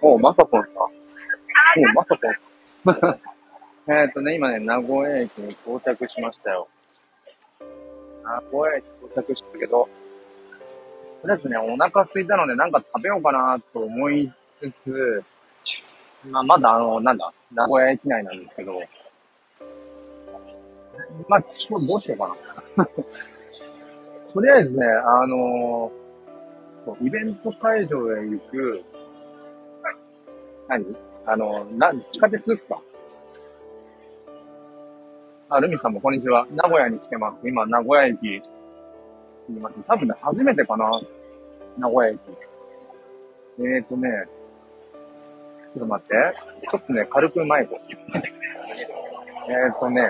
おう、まさぽんさん。おう、まさぽんさん。えっとね、今ね、名古屋駅に到着しましたよ。名古屋駅到着したけど、とりあえずね、お腹空いたのでなんか食べようかなと思いつつ、まあ、まだあの、なんだ、名古屋駅内なんですけど、まあ、ちょどうしようかな。とりあえずね、あのー、イベント会場へ行く、何？あの、な、地下鉄ですか？あ、ルミさんもこんにちは。名古屋に来てます。今、名古屋駅にいます。多分ね、初めてかな？名古屋駅。えーとね、ちょっと待って。ちょっとね、軽く前こえーとね、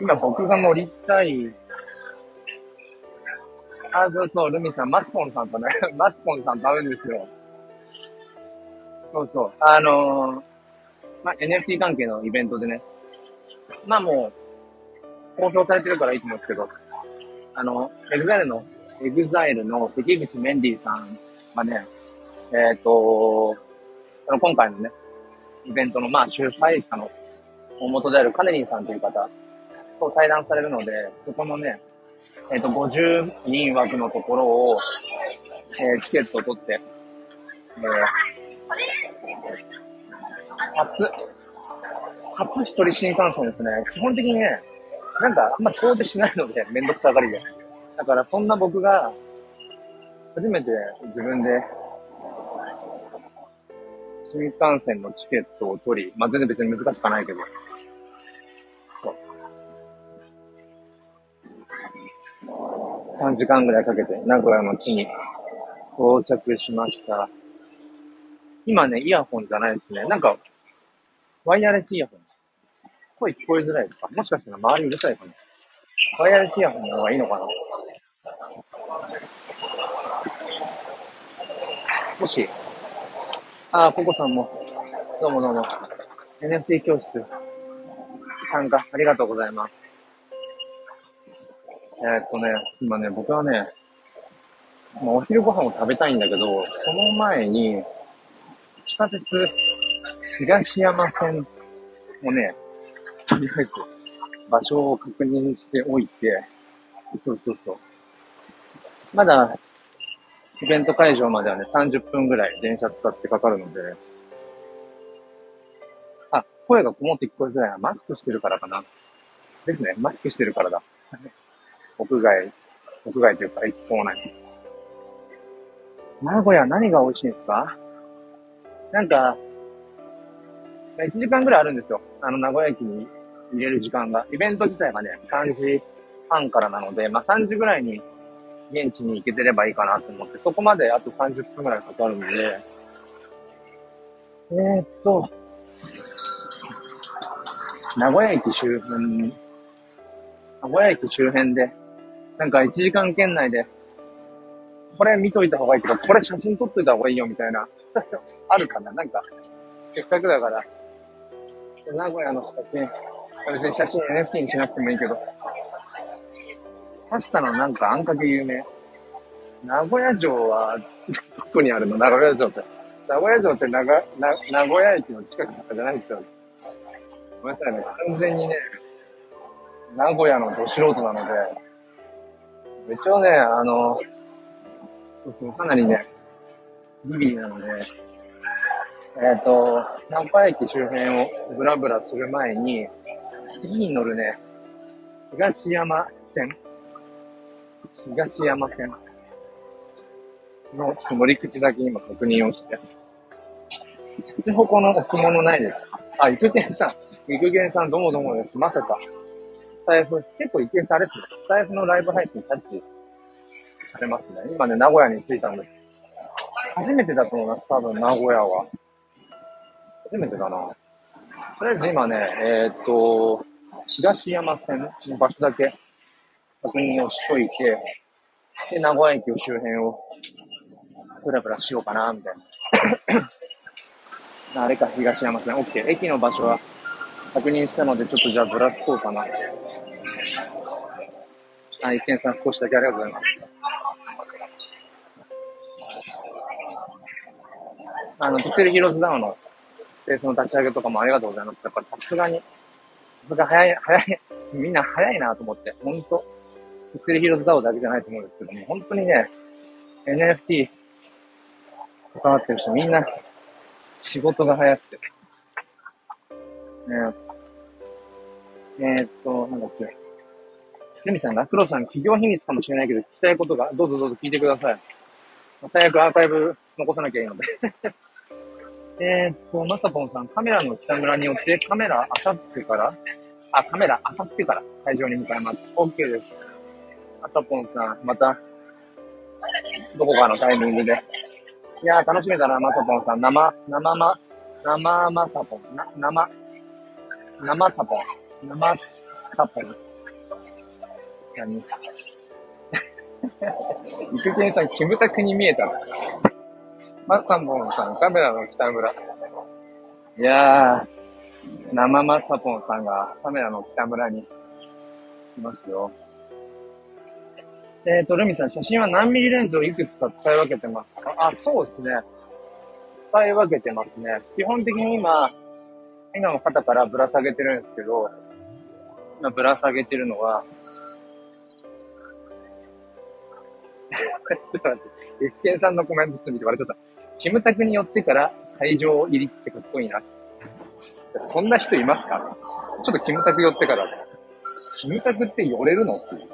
今僕が乗りたい、あ、そうそう、ルミさん、マスコンさんとね、マスコンさんと会うんですよ。そうそう。あのー、まあ、NFT 関係のイベントでね、まあもう、公表されてるからいいと思うんですけど、あの、 EXILE の、 EXILE の関口メンディーさんがね、えっ、ー、と、その今回のね、イベントのまあ主催者の大元であるカネリンさんという方と対談されるので、そこのね、えっ、ー、と、50人枠のところを、えー、チケットを取って、えー、初、初一人新幹線ですね。基本的にね、なんかあんま遠出しないので、めんどくさがりで。だからそんな僕が、初めて自分で、新幹線のチケットを取り、まあ、全然別に難しくはないけど、そう。3時間ぐらいかけて名古屋の地に到着しました。今ね、イヤホンじゃないですね。なんか、ワイヤレスイヤホン。声聞こえづらいですか？もしかしたら周りうるさいかなワイヤレスイヤホンの方がいいのかな？もし、あ、ココさんも、どうもどうも、NFT 教室、参加ありがとうございます。えー、っとね、今ね、僕はね、まあ、お昼ご飯を食べたいんだけど、その前に、地下鉄東山線をね、とりあえず場所を確認しておいて、そうそうそう。まだ、イベント会場まではね、30分ぐらい電車使ってかかるので、あ、声がこもって聞こえづらいな。マスクしてるからかな。ですね。マスクしてるからだ。屋外、屋外というか、駅構内。名古屋何が美味しいんですか？なんか、1時間ぐらいあるんですよ。あの、名古屋駅に入れる時間が。イベント自体がね、3時半からなので、まあ3時ぐらいに現地に行けてればいいかなと思って、そこまであと30分ぐらいかかるんで、えー、っと、名古屋駅周辺、名古屋駅周辺で、なんか1時間圏内で、これ見といた方がいいけど、これ写真撮っといた方がいいよみたいな、あるかな？なんか、せっかくだから、名古屋の写真、別に写真 NFT にしなくてもいいけど、パスタのなんかあんかけ有名。名古屋城は、どこにあるの？名古屋城って。名古屋城って名が名名古屋駅の近くとかじゃないですよ。ごめんなさいね。完全にね、名古屋のど素人なので、一応ね、あの、かなりね、ビビリなので、えっ、ー、と、南波駅周辺をブラブラする前に、次に乗るね、東山線東山線の乗り口だけ今確認をして。筑穂この置物ないですかあ、育賢さん。育賢さんどうもどうもです。まさか。財布、結構一見されですね。財布のライブ配信キャッチされますね。今ね、名古屋に着いたので。初めてだと思います、多分名古屋は。初めてだな。とりあえず今ね、えー、っと、東山線の場所だけ確認をしといて、で、名古屋駅周辺をブラブラしようかな、みたいな。あれか、東山線。OK。駅の場所は確認したので、ちょっとじゃあぶらつこうかな。あ、一見さん少しだけありがとうございます。あの、ピクセルヒーローズダウンのスペースの立ち上げとかもありがとうございます。やっぱさすがに、さすが早い、早い、みんな早いなと思って、ほんと、ピクセルヒーローズダウンだけじゃないと思うんですけども、本当にね、NFT 関わってる人みんな仕事が早くて。ねえー、っと、なんだっけ。ルミさん、ラクロさん、企業秘密かもしれないけど、聞きたいことが、どうぞどうぞ聞いてください。最悪アーカイブ残さなきゃいいのでえっと、まさぽんさん、カメラの北村によってカメラあさってから、あ、カメラあさってから会場に向かいます。OK です。まさぽんさん、また、どこかのタイミングで。いやー、楽しみだな、まさぽんさん。生、生ま、生まさぽん。な、生、生さぽん。生さぽん。何育賢さん、キムタクに見えたマッサンボンさん、カメラの北村。いやー、生マッサポンさんがカメラの北村にいますよ。えっ、ー、と、ルミさん、写真は何ミリレンズをいくつか使い分けてますか？あ、そうですね。使い分けてますね。基本的に今、今の肩からぶら下げてるんですけど、今ぶら下げてるのは、ちょっと待って、エフケンさんのコメント見て割れちゃった。キムタクに寄ってから会場入りってかっこいいな。そんな人いますか？ちょっとキムタク寄ってから。キムタクって寄れるのっていう。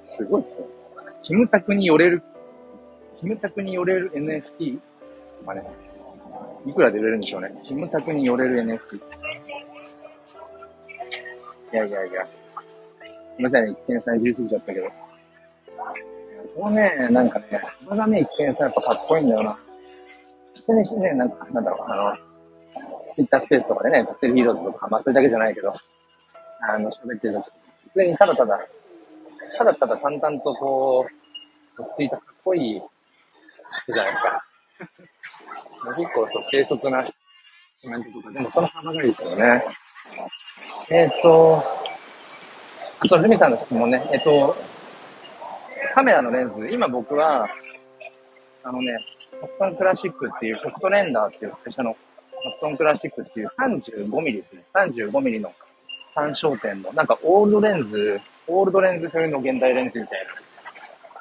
すごいっすね。キムタクに寄れる、キムタクに寄れる NFT? まあね、いくらで売れるんでしょうね。キムタクに寄れる NFT。いやいやいや。すみませんね、一見さんいじりすぎちゃったけど。そのね、なんかね、まだね、一見さやっぱかっこいいんだよな。普通にしてね、なんか、なんだろう、あの、ツイッタースペースとかでね、カクテルヒーローズとか、まあそれだけじゃないけど、あの、喋ってると普通にただただ、ただただ淡々とこう、落ち着いたかっこいいじゃないですか。結構そう、軽率なコメントとか、でもその幅がいいですよね。えっ、ー、と、そう、ルミさんの質問ね。えっ、ー、と、カメラのレンズ、今僕は、あのね、コストンクラシックっていう、コストレンダーっていう会社のコノクトンクラシックっていう35ミリですね。35ミリの単焦点の、なんかオールドレンズ、オールドレンズ風の現代レンズみたい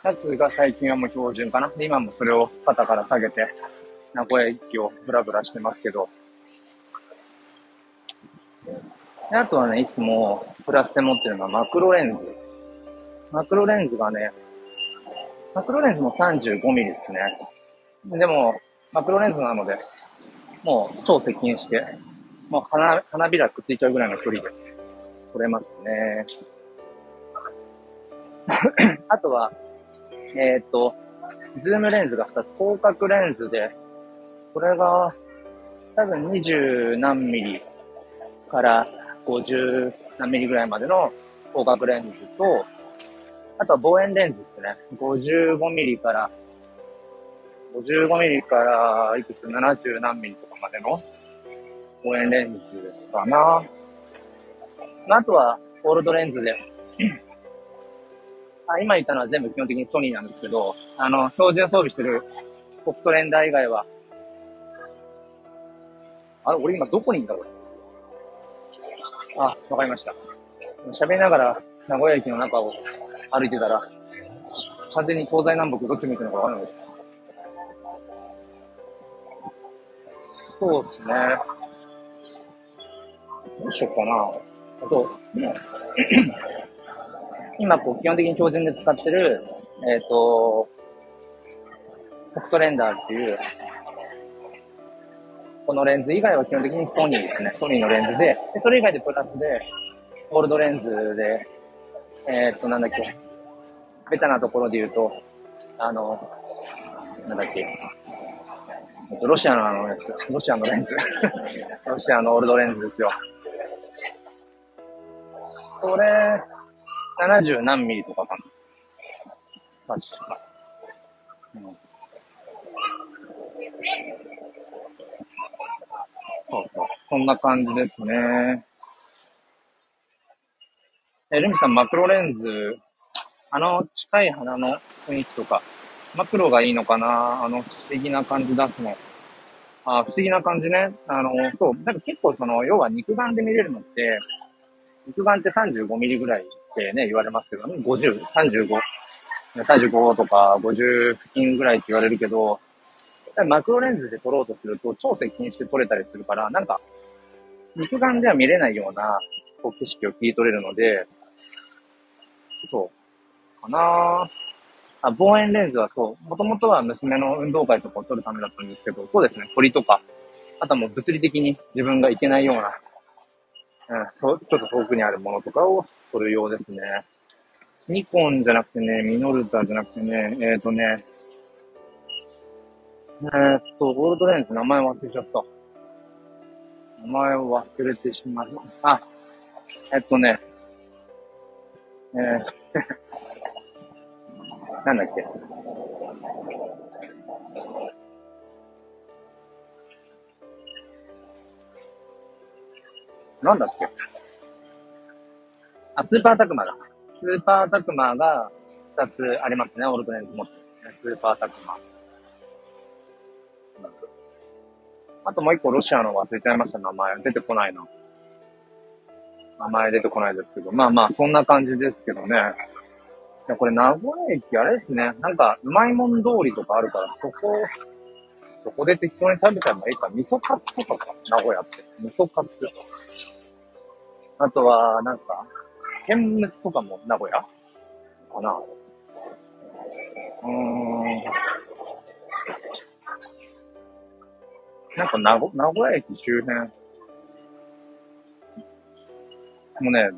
なやつが最近はもう標準かな。で、今もそれを肩から下げて、名古屋駅をブラブラしてますけど、であとはね、いつもプラスで持ってるのはマクロレンズ。マクロレンズがね、マクロレンズも 35mm ですね。でも、マクロレンズなので、もう超接近して、もう花、花びらくっついちゃうぐらいの距離で撮れますね。あとは、えっ、と、ズームレンズが2つ、広角レンズで、これが多分20何ミリから50何ミリぐらいまでの広角レンズと、あとは望遠レンズですね。55ミリから、55ミリからいくつ？70何ミリとかまでの望遠レンズかな。あとは、オールドレンズであ。今言ったのは全部基本的にソニーなんですけど、あの、標準装備してるポットレンダー以外は、あれ、俺今どこにいんだ、これ？あ、わかりました。喋りながら名古屋駅の中を歩いてたら、完全に東西南北どっち向いてるのかわからないです。そうですね。どうしようかな。そう。今、こう、基本的に標準で使ってる、えっ、ー、と、ポクトレンダーっていう、このレンズ以外は基本的にソニーですね。ソニーのレンズで、でそれ以外でプラスで、ゴールドレンズで、えー、っと、なんだっけ、ベタなところで言うと、あの、なんだっけ、ロシアのあのやつ、ロシアのレンズ。ロシアのオールドレンズですよ。それ、70何ミリとかかな。確か。うんそうそう。こんな感じですね。え、ルミさん、マクロレンズ、あの近い花の雰囲気とか、マクロがいいのかな？あの、不思議な感じ出すの。あ不思議な感じね。あの、そう。なんか結構その、要は肉眼で見れるのって、肉眼って35ミリぐらいってね、言われますけど、ね50、35、35とか50付近ぐらいって言われるけど、マクロレンズで撮ろうとすると超接近して撮れたりするから、なんか、肉眼では見れないようなこう景色を切り取れるので、そう、かな。あ、望遠レンズはそう、もともとは娘の運動会とかを撮るためだったんですけど、そうですね、鳥とか、あとはもう物理的に自分が行けないような、うん、ちょっと遠くにあるものとかを撮るようですね。ニコンじゃなくてね、ミノルタじゃなくてね、えっ、ー、とね、えー、っと、ゴールドレンズ名前忘れちゃった。名前を忘れてしまいました。あ、えっとね、えー、なんだっけ？なんだっけ？あ、スーパータクマだ。スーパータクマが2つありますね、オルトネンズ持ってスーパータクマ。あともう一個ロシアの忘れちゃいました、名前。出てこないな。名前出てこないですけど。まあまあ、そんな感じですけどね。いや、これ名古屋駅あれですね。なんか、うまいもん通りとかあるから、そこ、そこで適当に食べちゃえばいいか。味噌カツとかか、名古屋って。味噌カツ。あとは、なんか、天むすとかも名古屋？かな。うーん。なんか名古、名古屋駅周辺。もうね、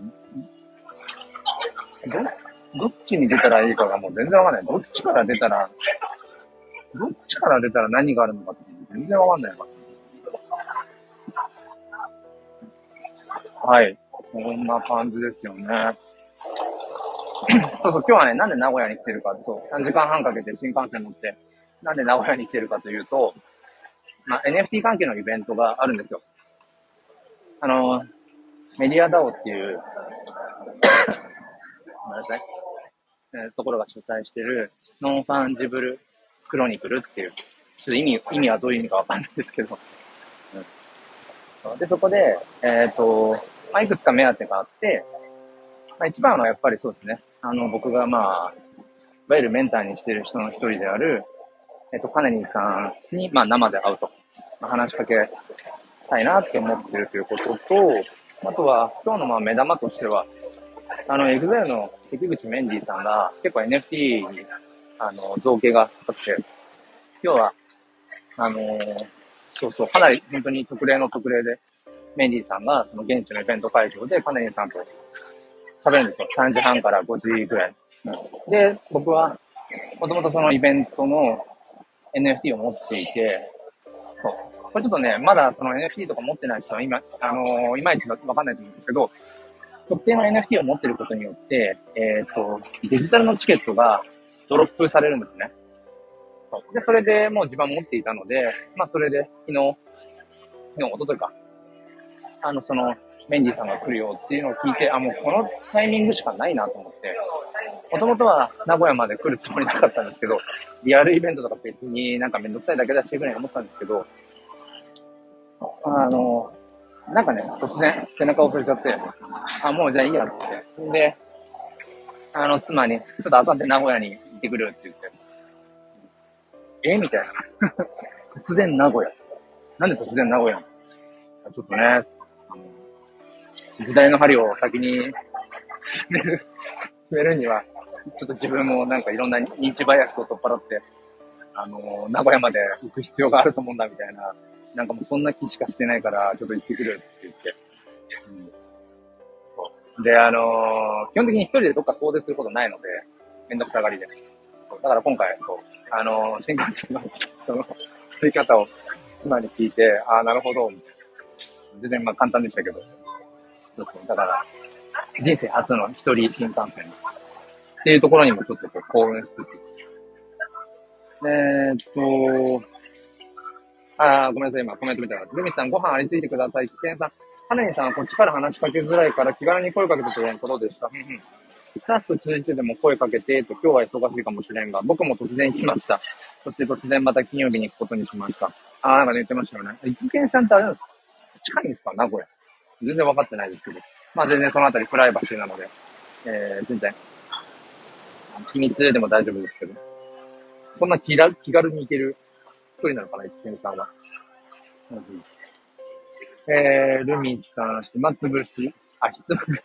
ど、どっちに出たらいいかがもう全然わかんない。どっちから出たら、どっちから出たら何があるのかって全然わかんないわ。はい。こんな感じですよね。そうそう、今日はね、なんで名古屋に来てるか、そう、3時間半かけて新幹線乗って、なんで名古屋に来てるかというと、まあ、NFT 関係のイベントがあるんですよ。あの、メディアダオっていう、ごめんなさい、えー、ところが主催してる、 Non-Fungible Chronicle っていう、ちょっと意味、意味はどういう意味かわかんないですけど、うん、で、そこで、えっ、ー、と、まあ、いくつか目当てがあって、まあ、一番はやっぱりそうですね、あの、僕がまあ、いわゆるメンターにしてる人の一人である、えっ、ー、と、カネリンさんに、まあ、生で会うと。まあ話しかけたいなって思ってるということと、あとは、今日のまあ目玉としては、あの、 EXILE の関口メンディーさんが結構 NFT に、あの、造詣があって、今日は、あのー、そうそう、かなり本当に特例の特例で、メンディーさんがその現地のイベント会場でカネリンさんと喋るんですよ。3時半から5時ぐらい。で、僕は、もともとそのイベントの NFT を持っていて、これちょっとね、まだその NFT とか持ってない人は今、あのー、いまいちわかんないと思うんですけど、特定の NFT を持ってることによって、えっ、ー、と、デジタルのチケットがドロップされるんですね。で、それでもう自分持っていたので、まあそれで昨日、昨日、おとといか、あの、その、メンディーさんが来るよっていうのを聞いて、あ、もうこのタイミングしかないなと思って、もともとは名古屋まで来るつもりなかったんですけど、リアルイベントとか別になんかめんどくさいだけだしぐらい思ったんですけど、あの、なんかね、突然背中を押されちゃって、あ、もうじゃあいいやって。で、あの、妻に、ちょっとあさって名古屋に行ってくるって言って、え？みたいな。突然名古屋。なんで突然名古屋？ちょっとね、時代の針を先に進める、進めるには、ちょっと自分もなんかいろんな認知バイアスを取っ払って、あの、名古屋まで行く必要があると思うんだみたいななんかもうそんな気しかしてないから、ちょっと行ってくるって言って。うん、で、あのー、基本的に一人でどっか遠出することないので、めんどくさがりで。だから今回、そう、あのー、新幹線のチケットの取り方を妻に聞いて、ああ、なるほど、みたいな。全然まあ簡単でしたけど。そうそう。だから、人生初の一人新幹線っていうところにもちょっとこう興奮してて。えー、っと、ああ、ごめんなさい、今コメント見たら。ルミさん、ご飯ありついてください。危険さん、ハネニさんはこっちから話しかけづらいから気軽に声かけてということでした。スタッフ通じてでも声かけて、と、今日は忙しいかもしれんが、僕も突然来ました。そして突然また金曜日に行くことにしました。あー、なんか言ってましたよね。育賢さんってあれなんですか？近いんですか？名古屋。全然分かってないですけど。まあ全然そのあたりプライバシーなので、えー、全然、秘密でも大丈夫ですけど。そんな気気軽に行ける一人なのかな、一見さんは。うん、えー、ルミさん、暇つぶし、あ、ひつまぶし、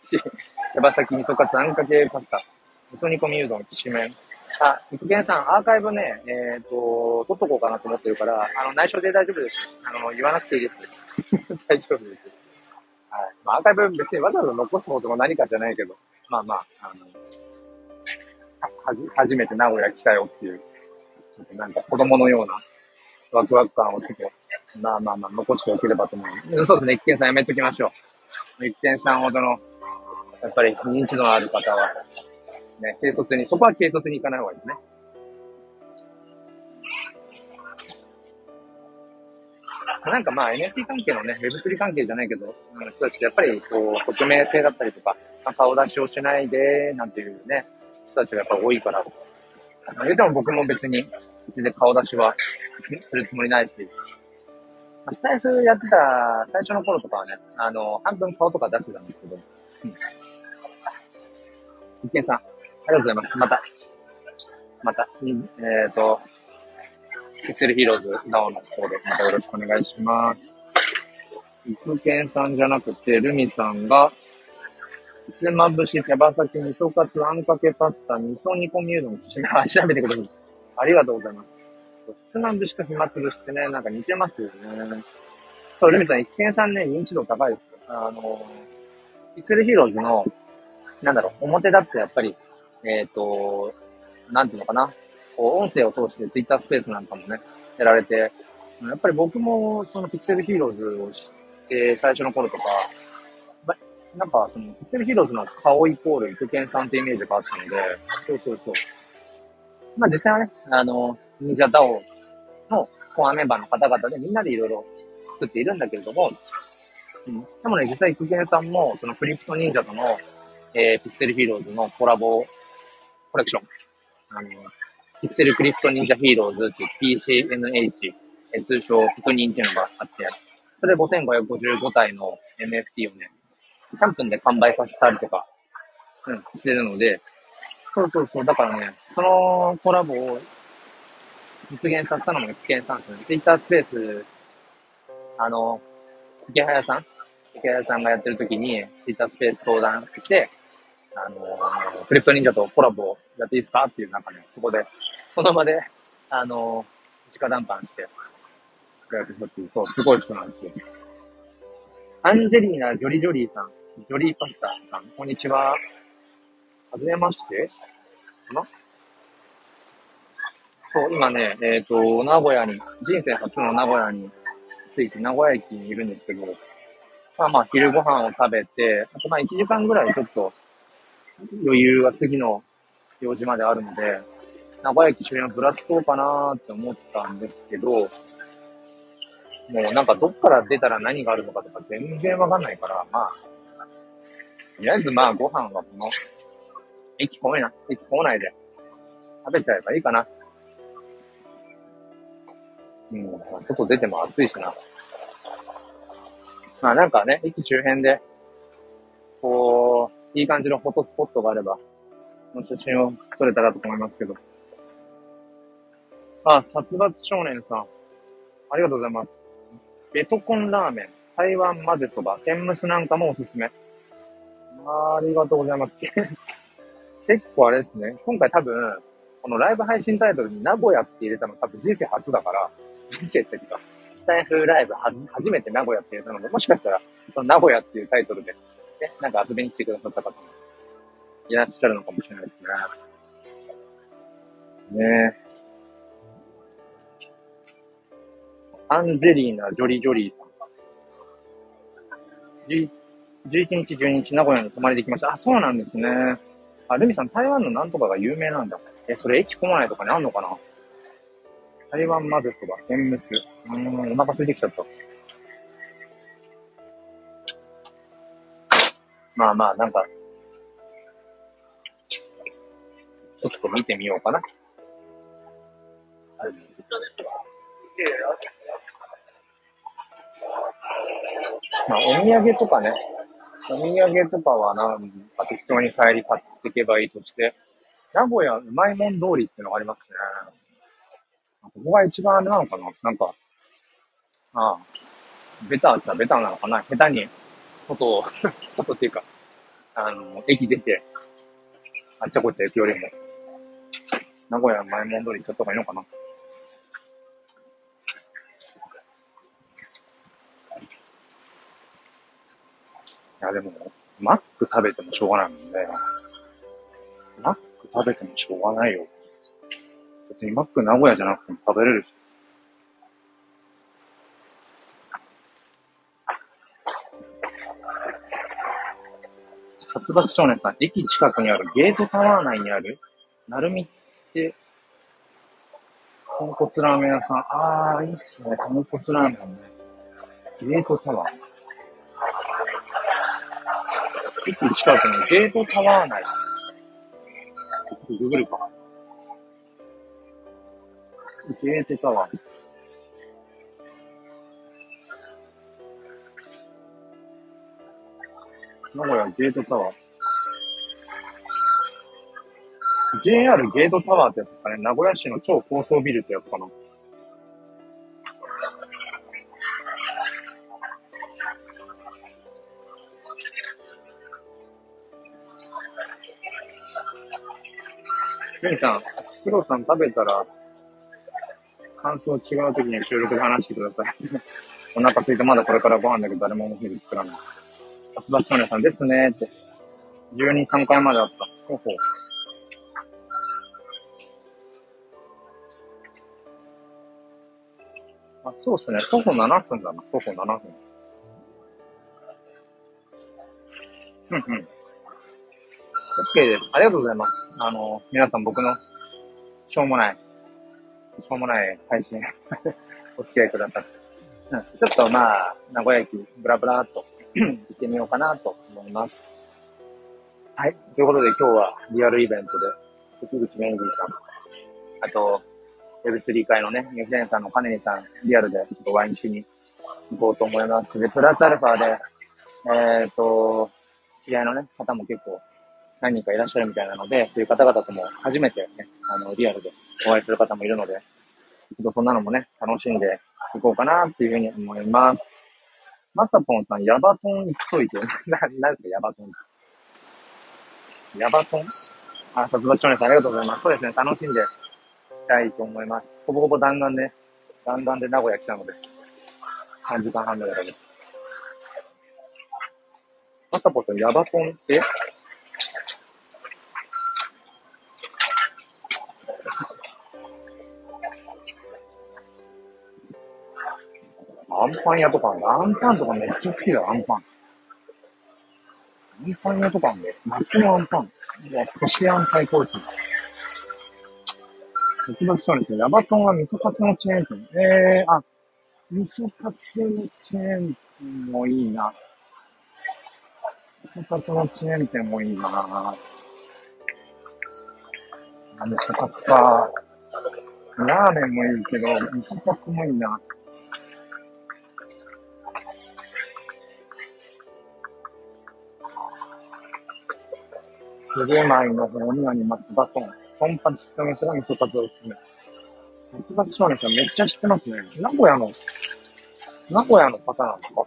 手羽先味噌カツあんかけパスタ、味噌煮込みうどん、きしめん。あ、一見さん、アーカイブね、えっ、ー、と、撮っとこうかなと思ってるから、あの、内緒で大丈夫です。あの、言わなくていいです。大丈夫です。はい。まあ、アーカイブ別にわざわざ残すことも何かじゃないけど、まあまあ、あの、はじ、初めて名古屋来たよっていう、なんか子供のようなワクワク感をちょっと、まあまあまあ、残しておければと思う。そうですね、一見さんやめときましょう。一見さんほどの、やっぱり認知度のある方は、ね、軽率に、そこは軽率に行かない方がいいですね。なんかまあ NFT 関係のね、Web3 関係じゃないけど、うん、人たちってやっぱりこう、匿名性だったりとか、顔出しをしないで、なんていうね、人たちがやっぱ多いから、言うても僕も別に、全然顔出しはするつもりないし、まあ、スタイフやってた最初の頃とかはね、あの、半分顔とか出してたんですけど、うん。一見さん、ありがとうございます。また、また、えっ、ー、と、ピクセルヒーローズダオの方でまたよろしくお願いします。イクケンさんじゃなくて、ルミさんが、ひつまぶし、手羽先、味噌カツ、あんかけパスタ、味噌煮込みうどん、調べてください。ありがとうございます。ひつまぶしと暇つぶしってね、なんか似てますよね。そう、ルミさん、一見さんね、認知度高いです。あの、ピクセルヒーローズの、なんだろう、表だってやっぱり、えっ、ー、と、なんていうのかな。こう、音声を通して Twitter スペースなんかもね、やられて、やっぱり僕もそのピクセルヒーローズを知って最初の頃とか、なんかそのピクセルヒーローズの顔イコールイクケンさんってイメージがあったので、そうそうそう。まあ実際はね、あの、忍者ダオのコアメンバーの方々でみんなでいろいろ作っているんだけれども、うん、でもね、実際クケンさんもそのクリプト忍者との、えー、ピクセルヒーローズのコラボコレクション、あの、ピクセルクリプト忍者ヒーローズっていう PCNH、え通称ピトニンっていうのがあって、それで5555体の NFT をね、3分で完売させたりとか、うん、してるので、そうそうそう、だからね、そのコラボを実現させたのも危険さんですね。Twitter スペース、あの、池早さん？池早さんがやってる時に Twitter スペース登壇して、あのー、クリプト忍者とコラボやっていいですかっていうなんかね、そこで、その場で、あのー、直談判して、やってたっていう、そう、すごい人なんですよ。アンジェリーナ・ジョリジョリーさん、ジョリーパスタさん、こんにちは。はじめましてかなそう、今ね、えっ、ー、と、名古屋に、人生初の名古屋に着いて、名古屋駅にいるんですけど、まあまあ、昼ご飯を食べて、あとまあ1時間ぐらいちょっと余裕が次の用事まであるので、名古屋駅周辺をぶらつこうかなーって思ったんですけど、もうなんかどっから出たら何があるのかとか全然わかんないから、まあ、とりあえずまあご飯はこの、駅構内、駅構内で食べちゃえばいいかな。うん、外出ても暑いしな。まあなんかね、駅周辺で、こう、いい感じのフォトスポットがあれば、の写真を撮れたらと思いますけど。あ、殺伐少年さん。ありがとうございます。ベトコンラーメン、台湾混ぜそば、天むすなんかもおすすめ。ありがとうございます。結構あれですね。今回多分、このライブ配信タイトルに名古屋って入れたの多分人生初だから、人生っていうか、スタイフライブは初めて名古屋って入れたので、もしかしたら、その名古屋っていうタイトルでね、なんか遊びに来てくださった方もいらっしゃるのかもしれないですね。ねえアンジェリーナ・ジョリジョリーさんが。11日、12日、名古屋に泊まりできました。あ、そうなんですね。あ、ルミさん、台湾のなんとかが有名なんだ。え、それ駅来ないとかにあんのかな？台湾まぜそば、天むす。うーん、お腹空いてきちゃった。まあまあ、なんか、ちょっと見てみようかな。まあ、お土産とかね、お土産とかはなんか適当に帰り買っていけばいいとして、名古屋うまいもん通りっていうのがありますね。ここが一番あれなのかな？なんか、ああ、ベターってベターなのかな？下手に、外を 外っていうか、あの、駅出て、あっちゃこっちゃ行くよりも、名古屋うまいもん通り行っちゃった方がいいのかな？いや、でも、マック食べてもしょうがないもんね。マック食べてもしょうがないよ。別にマック名古屋じゃなくても食べれるし。殺伐少年さん、駅近くにあるゲートタワー内にある、なるみって、豚骨ラーメン屋さん。あー、いいっすね。豚骨ラーメンね。ゲートタワー。駅近くのゲートタワー内。ググるか。ゲートタワー。名古屋ゲートタワー。JR ゲートタワーってやつですかね。名古屋市の超高層ビルってやつかな。メイさん、黒さん食べたら、感想違う時に収録で話してください。お腹空いてまだこれからご飯だけど誰もお昼作らない。松田少年さんですねって。12、3回まであった。ほほう。あ、そうですね。徒歩7分だな。徒歩7分。うんうん。OK です。ありがとうございます。あの、皆さん僕の、しょうもない、しょうもない配信 お付き合いください。うん、ちょっとまあ、名古屋駅、ブラブラっと 行ってみようかなと思います。はい。ということで今日はリアルイベントで、関口メンディさん、あと、Web3 会のね、ニューフレンさんのカネリさん、リアルでちょっとワインしに行こうと思います。で、プラスアルファで、えっ、ー、と、知り合いのね、方も結構何人かいらっしゃるみたいなので、そういう方々とも初めてね、あの、リアルでお会いする方もいるので、そんなのもね、楽しんでいこうかなっていうふうに思います。まさぽんさん、ヤバトン行っといて。な、なんですか、ヤバトンヤバトン？あ、さつばちょねさん、ありがとうございます。そうですね、楽しんでいきたいと思います。ほぼほぼ弾丸で、弾丸で名古屋来たので、3時間半ぐらいです。まさぽんさん、ヤバトン？ってアンパン屋とか。アンパンとかめっちゃ好きだよ、アンパン。アンパン屋とかあんだよ。夏のアンパン。いや、こしあん最高ですね。特別そうですね。ヤバトンは味噌カツのチェーン店。えー、あ、味噌カツのチェーン店もいいな。味噌カツのチェーン店もいいな。味噌カツか。ラーメンもいいけど、味噌カツもいいな。すげ前の方にありますバトン。トンパチック飯が味噌カツをおすすめ。殺伐少年さんめっちゃ知ってますね。名古屋の、名古屋の方なんですか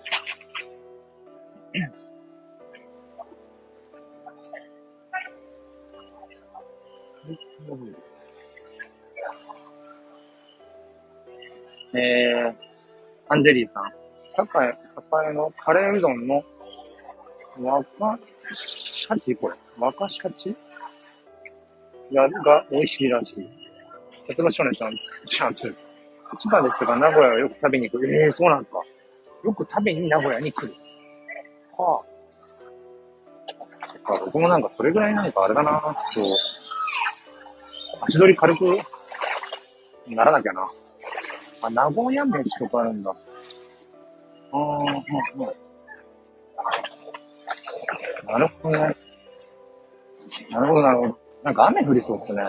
えー、アンジェリーさん。栄、栄のカレーうどんの若シャチ？これ。若シャチ？やが美味しいらしい。立場少年さん、シャツ。千葉ですが、名古屋はよく食べに行く。ええー、そうなんですか。よく食べに名古屋に来る。はあ。僕もなんかそれぐらいなんかあれだな。そう。足取り軽くならなきゃな。あ、名古屋飯とかあるんだ。ああ、うん、うん。なるほどね。なるほど、なるほど。なんか雨降りそうっすね。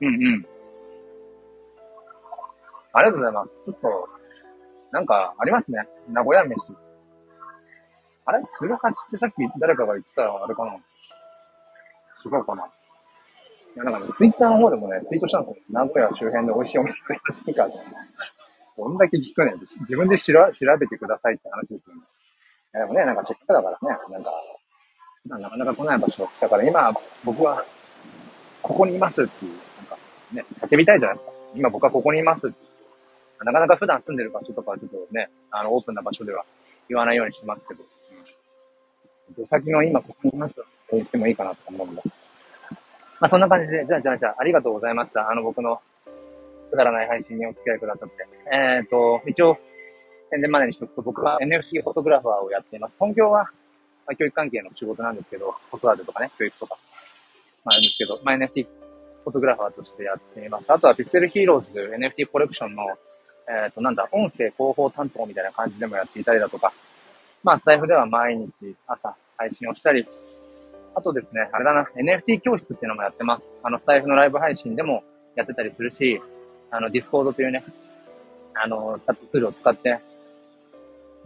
うんうん。ありがとうございます。ちょっと、なんか、ありますね。名古屋飯。あれ？鶴橋ってさっき誰かが言ってたらあれかな？違うかないや、なんかね、ツイッターの方でもね、ツイートしたんですよ。名古屋周辺で美味しいお店ありませんかどんだけ聞くねん。自分で調べてくださいって話ですよね。でもね、なんかせっかくだからね、なんか、なかなか来ない場所だから今、僕は、ここにいますっていう、なんか、ね、叫びたいじゃないですか。今僕はここにいますって。なかなか普段住んでる場所とかはちょっとね、あの、オープンな場所では言わないようにしますけど、うん。出先の今ここにいますって言ってもいいかなと思うんだ。まあそんな感じで、じゃあじゃあじゃあ、ありがとうございました。あの、僕のくだらない配信にお付き合いくださって。えっ、ー、と、一応、宣伝までにしとくと、僕は NFT フォトグラファーをやっています。本業は、まあ、教育関係の仕事なんですけど、子育てとかね、教育とか、まあ、あるんですけど、まあ、NFT フォトグラファーとしてやっています。あとは、ピクセルヒーローズ NFT コレクションの、えっ、ー、と、なんだ、音声広報担当みたいな感じでもやっていたりだとか、まあ、スタイフでは毎日朝配信をしたり、あとですね、あれだな、NFT 教室っていうのもやってます。あの、スタイフのライブ配信でもやってたりするし、あの、 Discord というね、あの、チャットツールを使って、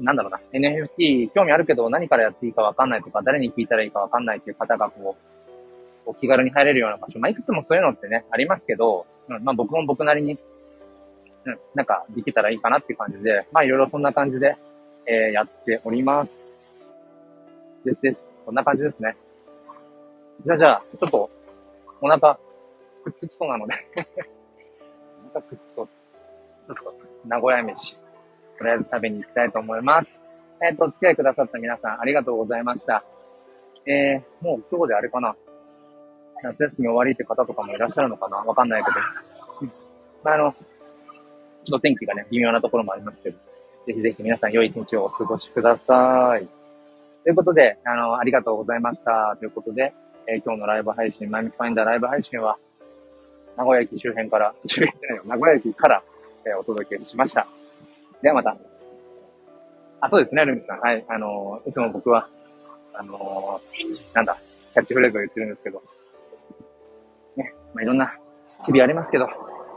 なんだろうな、NFT 興味あるけど何からやっていいかわかんないとか、誰に聞いたらいいかわかんないっていう方がこう、こう気軽に入れるような場所。まあ、いくつもそういうのってね、ありますけど、うん、まあ僕も僕なりに、うん、なんかできたらいいかなっていう感じで、まあいろいろそんな感じで、えー、やっております。ですです。こんな感じですね。じゃあじゃあ、ちょっと、お腹、くっつきそうなので お腹くっつきそう。ちょっと、名古屋飯。とりあえず食べに行きたいと思います。えっ、ー、と、お付き合いくださった皆さん、ありがとうございました。えー、もう今日であれかな。夏休み終わりって方とかもいらっしゃるのかなわかんないけど。まあ、あの、ちょっと天気がね、微妙なところもありますけど、ぜひぜひ皆さん良い一日をお過ごしください。ということで、あの、ありがとうございました。ということで、えー、今日のライブ配信、マイミファインダーライブ配信は、名古屋駅周辺から、周辺じゃないよ、名古屋駅から、えー、お届けしました。ではまた。あ、そうですね、ルミさん。はい。あの、いつも僕は、あの、なんだ、キャッチフレーズを言ってるんですけど、ね、まあ、いろんな日々ありますけど、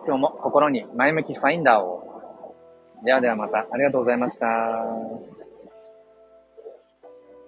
今日も心に前向きファインダーを。ではではまた、ありがとうございました。